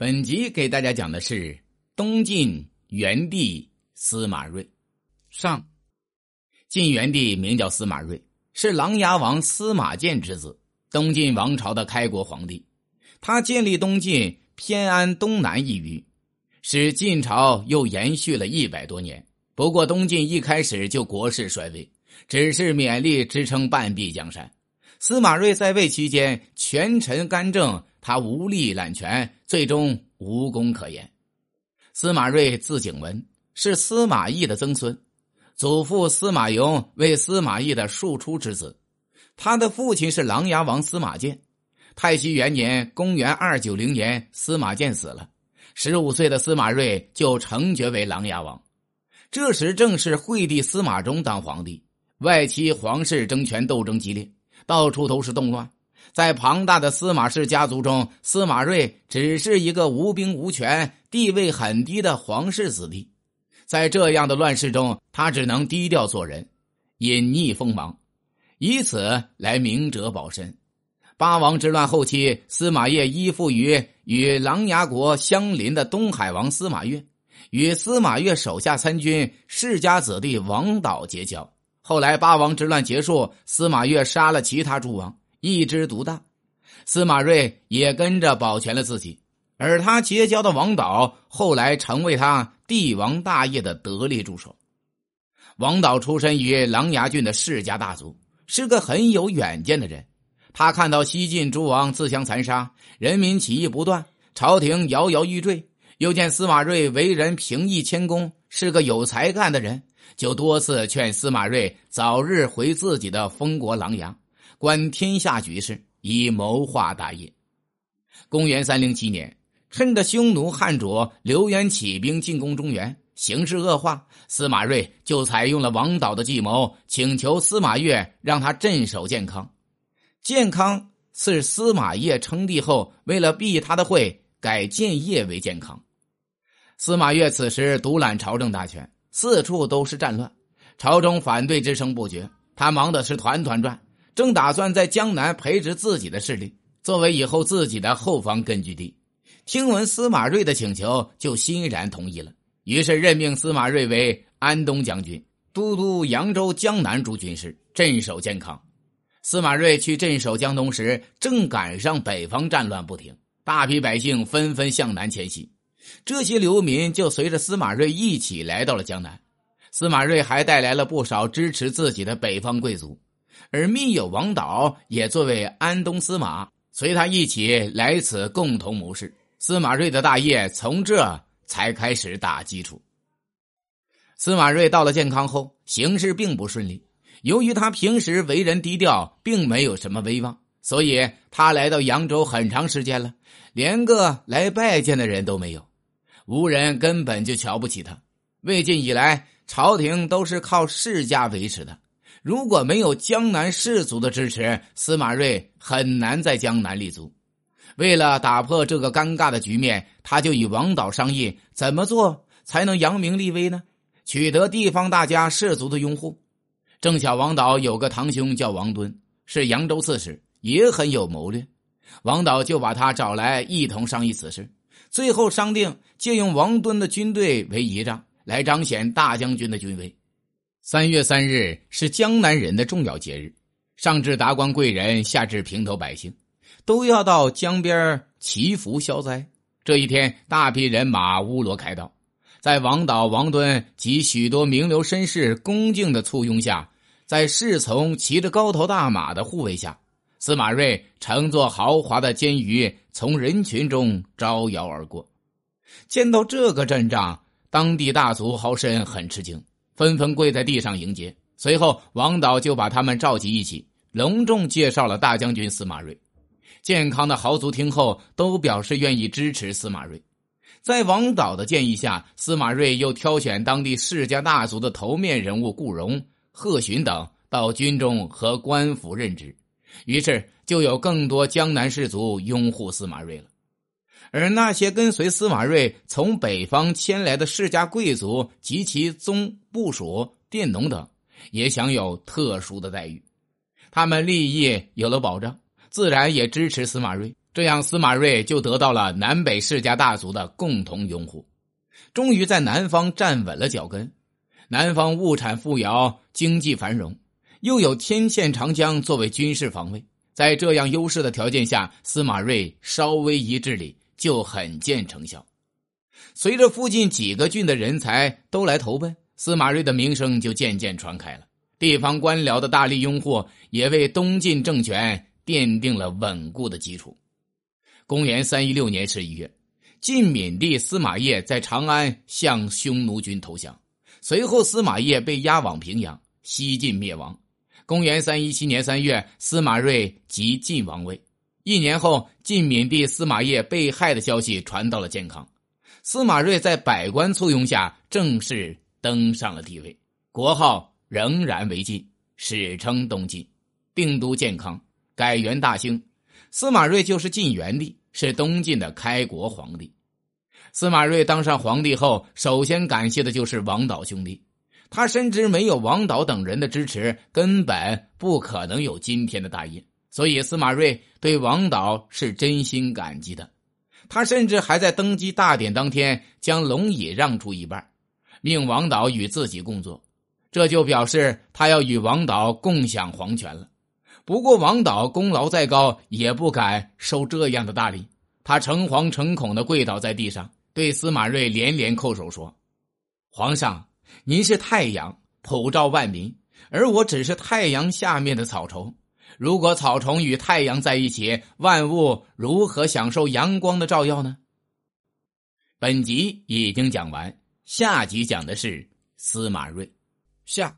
本集给大家讲的是东晋元帝司马睿。上，晋元帝名叫司马睿，是琅琊王司马鉴之子，东晋王朝的开国皇帝。他建立东晋，偏安东南一隅，使晋朝又延续了一百多年。不过，东晋一开始就国势衰微，只是勉力支撑半壁江山。司马睿在位期间，权臣干政。他无力揽权，最终无功可言。司马睿字景文，是司马懿的曾孙，祖父司马颙为司马懿的庶出之子。他的父亲是琅琊王司马鉴。太熙元年（公元290年），司马鉴死了，十五岁的司马睿就承爵为琅琊王。这时正是惠帝司马衷当皇帝，外戚皇室争权斗争激烈，到处都是动乱。在庞大的司马氏家族中，司马睿只是一个无兵无权、地位很低的皇室子弟。在这样的乱世中，他只能低调做人，隐匿锋芒，以此来明哲保身。八王之乱后期，司马懿依附于与琅琊国相邻的东海王司马越，与司马越手下参军世家子弟王导结交。后来八王之乱结束，司马越杀了其他诸王。一枝独大，司马睿也跟着保全了自己，而他结交的王导后来成为他帝王大业的得力助手。王导出身于琅琊郡的世家大族，是个很有远见的人。他看到西晋诸王自相残杀，人民起义不断，朝廷摇摇欲坠，又见司马睿为人平易谦恭，是个有才干的人，就多次劝司马睿早日回自己的封国琅琊。观天下局势，以谋划大业。公元三零七年，趁着匈奴汉主刘渊起兵进攻中原，形势恶化，司马睿就采用了王导的计谋，请求司马越让他镇守建康。建康是司马懿称帝后，为了避他的讳，改建业为建康。司马越此时独揽朝政大权，四处都是战乱，朝中反对之声不绝，他忙的是团团转。正打算在江南培植自己的势力，作为以后自己的后方根据地。听闻司马睿的请求，就欣然同意了。于是任命司马睿为安东将军，都督扬州、江南诸军事，镇守健康。司马睿去镇守江东时，正赶上北方战乱不停，大批百姓纷纷向南迁徙。这些流民就随着司马睿一起来到了江南。司马睿还带来了不少支持自己的北方贵族。而密友王导也作为安东司马，随他一起来此共同谋事。司马睿的大业从这才开始打基础。司马睿到了健康后，行事并不顺利。由于他平时为人低调，并没有什么威望，所以他来到扬州很长时间了，连个来拜见的人都没有，无人根本就瞧不起他。魏晋以来，朝廷都是靠世家维持的。如果没有江南士族的支持，司马睿很难在江南立足。为了打破这个尴尬的局面，他就与王导商议怎么做才能扬名立威呢？取得地方大家士族的拥护。正巧王导有个堂兄叫王敦，是扬州刺史，也很有谋略。王导就把他找来，一同商议此事。最后商定借用王敦的军队为仪仗，来彰显大将军的军威。三月三日是江南人的重要节日，上至达官贵人，下至平头百姓，都要到江边祈福消灾。这一天，大批人马乌罗开道，在王导、王敦及许多名流绅士恭敬的簇拥下，在侍从骑着高头大马的护卫下，司马睿乘坐豪华的监舆从人群中招摇而过。见到这个阵仗，当地大族豪绅很吃惊。纷纷跪在地上迎接。随后，王导就把他们召集一起，隆重介绍了大将军司马睿。健康的豪族听后，都表示愿意支持司马睿。在王导的建议下，司马睿又挑选当地世家大族的头面人物顾荣、贺询等到军中和官府任职，于是就有更多江南士族拥护司马睿了。而那些跟随司马睿从北方迁来的世家贵族及其宗部属、佃农等，也享有特殊的待遇。他们利益有了保障，自然也支持司马睿。这样司马睿就得到了南北世家大族的共同拥护，终于在南方站稳了脚跟。南方物产富饶，经济繁荣，又有天堑长江作为军事防卫，在这样优势的条件下，司马睿稍微一治理就很见成效。随着附近几个郡的人才都来投奔，司马睿的名声就渐渐传开了。地方官僚的大力拥护，也为东晋政权奠定了稳固的基础。公元三一六年十一月，晋闵帝司马邺在长安向匈奴军投降，随后司马邺被押往平阳，西晋灭亡。公元三一七年三月，司马睿即晋王位。一年后，晋闵帝司马邺被害的消息传到了建康，司马睿在百官簇拥下正式登上了帝位，国号。仍然为晋，史称东晋，定都建康，改元大兴。司马睿就是晋元帝，是东晋的开国皇帝。司马睿当上皇帝后，首先感谢的就是王导兄弟。他深知没有王导等人的支持，根本不可能有今天的大业，所以司马睿对王导是真心感激的。他甚至还在登基大典当天将龙椅让出一半，命王导与自己共坐。这就表示他要与王导共享皇权了。不过王导功劳再高，也不敢受这样的大礼。他诚惶诚恐的跪倒在地上，对司马睿连连叩首说：“皇上，您是太阳，普照万民，而我只是太阳下面的草虫。如果草虫与太阳在一起，万物如何享受阳光的照耀呢？”本集已经讲完，下集讲的是司马睿。下。